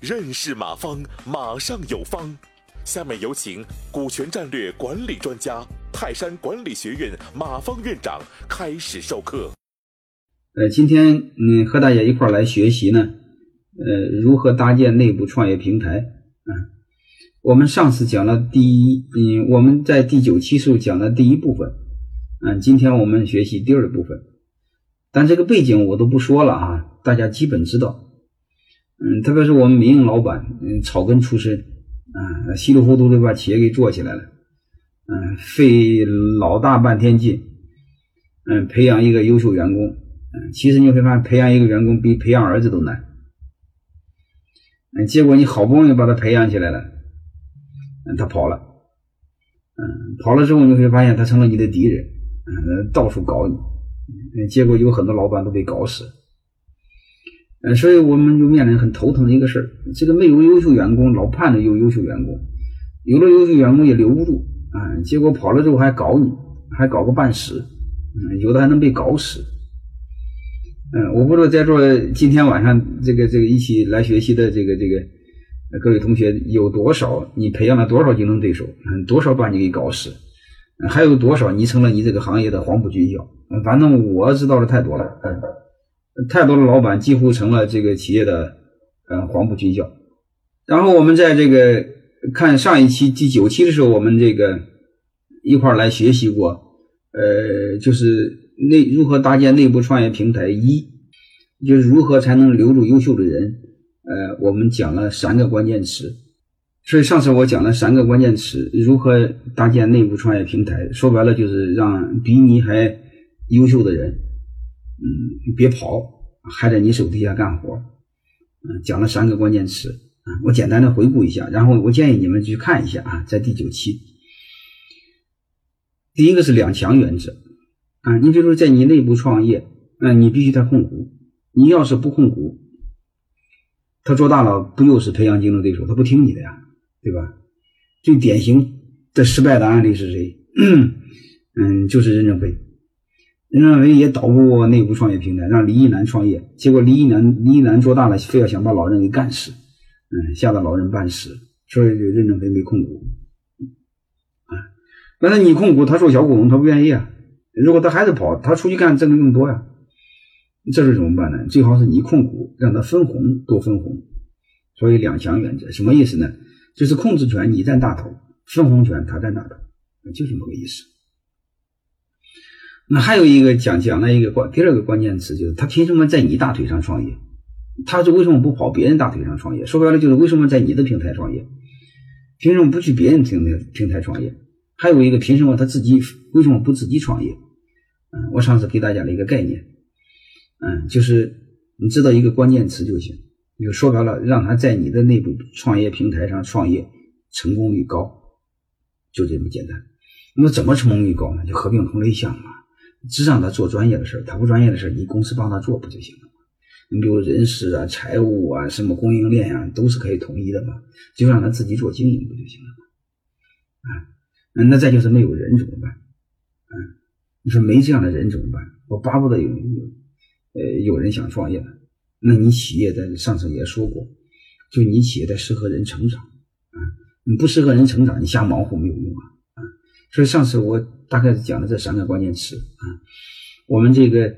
认识马方，马上有方。下面有请股权战略管理专家、泰山管理学院马方院长开始授课。呃，今天嗯和大家一块来学习呢，呃，如何搭建内部创业平台啊？我们上次讲了第一，嗯，我们在第九期时候讲了第一部分，嗯，今天我们学习第二部分，但这个背景我都不说了啊，大家基本知道，嗯，特别是我们民营老板，嗯，草根出身，啊，稀里糊涂的把企业给做起来了，嗯，费老大半天劲，嗯，培养一个优秀员工。嗯其实你会发现，培养一个员工比培养儿子都难。嗯，结果你好不容易把他培养起来了，嗯，他跑了，嗯，跑了之后你会发现他成了你的敌人，嗯，到处搞你，嗯，结果有很多老板都被搞死。嗯，所以我们就面临很头疼的一个事儿：这个没有优秀员工，老盼着有优秀员工，有了优秀员工也留不住，啊，结果跑了之后还搞你，还搞个半死，嗯，有的还能被搞死。嗯，我不知道在座今天晚上这个这个一起来学习的这个这个各位同学有多少？你培养了多少竞争对手？嗯，多少把你给搞死？还有多少你成了你这个行业的黄埔军校？反正我知道的太多了。嗯，太多的老板几乎成了这个企业的嗯黄埔军校。然后我们在这个看上一期第九期的时候，我们这个一块来学习过，呃，就是。内如何搭建内部创业平台？一就是如何才能留住优秀的人？呃，我们讲了三个关键词，所以上次我讲了三个关键词，如何搭建内部创业平台？说白了就是让比你还优秀的人，嗯，别跑，还在你手底下干活。嗯，讲了三个关键词啊，我简单的回顾一下，然后我建议你们去看一下啊，在第九期，第一个是两强原则。啊，你比如说在你内部创业，那你必须得控股。你要是不控股，他做大了不又是培养竞争对手？他不听你的呀，对吧？最典型的失败的案例是谁？嗯，就是任正非。任正非也捣鼓过内部创业平台，让李一男创业，结果李一男李一男做大了，非要想把老任给干死，嗯，吓得老任半死，所以任正非没控股。啊，那那你控股，他做小股东，他不愿意啊。如果他还是跑，他出去干挣的更多呀。这是怎么办呢？最好是你控股，让他分红多分红。所以两强原则什么意思呢？就是控制权你占大头，分红权他占大头，就这么个意思。那还有一个讲讲了一个关第二个关键词，就是他凭什么在你大腿上创业？他是为什么不跑别人大腿上创业？说白了就是为什么在你的平台创业？凭什么不去别人平台平台创业？还有一个凭什么他自己为什么不自己创业？嗯，我上次给大家了一个概念，嗯，就是你知道一个关键词就行，就说白了，让他在你的内部创业平台上创业，成功率高，就这么简单。那么怎么成功率高呢？就合并同类项嘛，只让他做专业的事他不专业的事你公司帮他做不就行了吗？你比如人事啊、财务啊、什么供应链啊，都是可以统一的嘛，就让他自己做经营不就行了吗？啊，那再就是没有人怎么办？嗯。你说没这样的人怎么办？我巴不得有有，呃，有人想创业呢。那你企业在上次也说过，就你企业得适合人成长啊，你不适合人成长，你瞎忙活没有用啊啊！所以上次我大概讲了这三个关键词啊，我们这个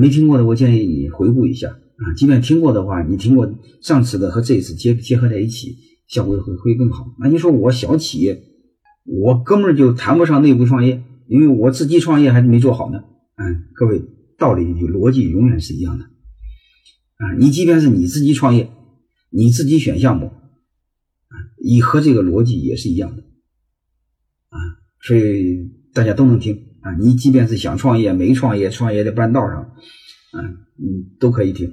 没听过的，我建议你回顾一下啊。即便听过的话，你听过上次的和这次结结合在一起，效果会会更好。那你说我小企业，我根本就谈不上内部创业。因为我自己创业还没做好呢，嗯，各位道理与逻辑永远是一样的，啊，你即便是你自己创业，你自己选项目，啊，你和这个逻辑也是一样的，啊，所以大家都能听啊，你即便是想创业没创业，创业的半道上，啊，你，都可以听。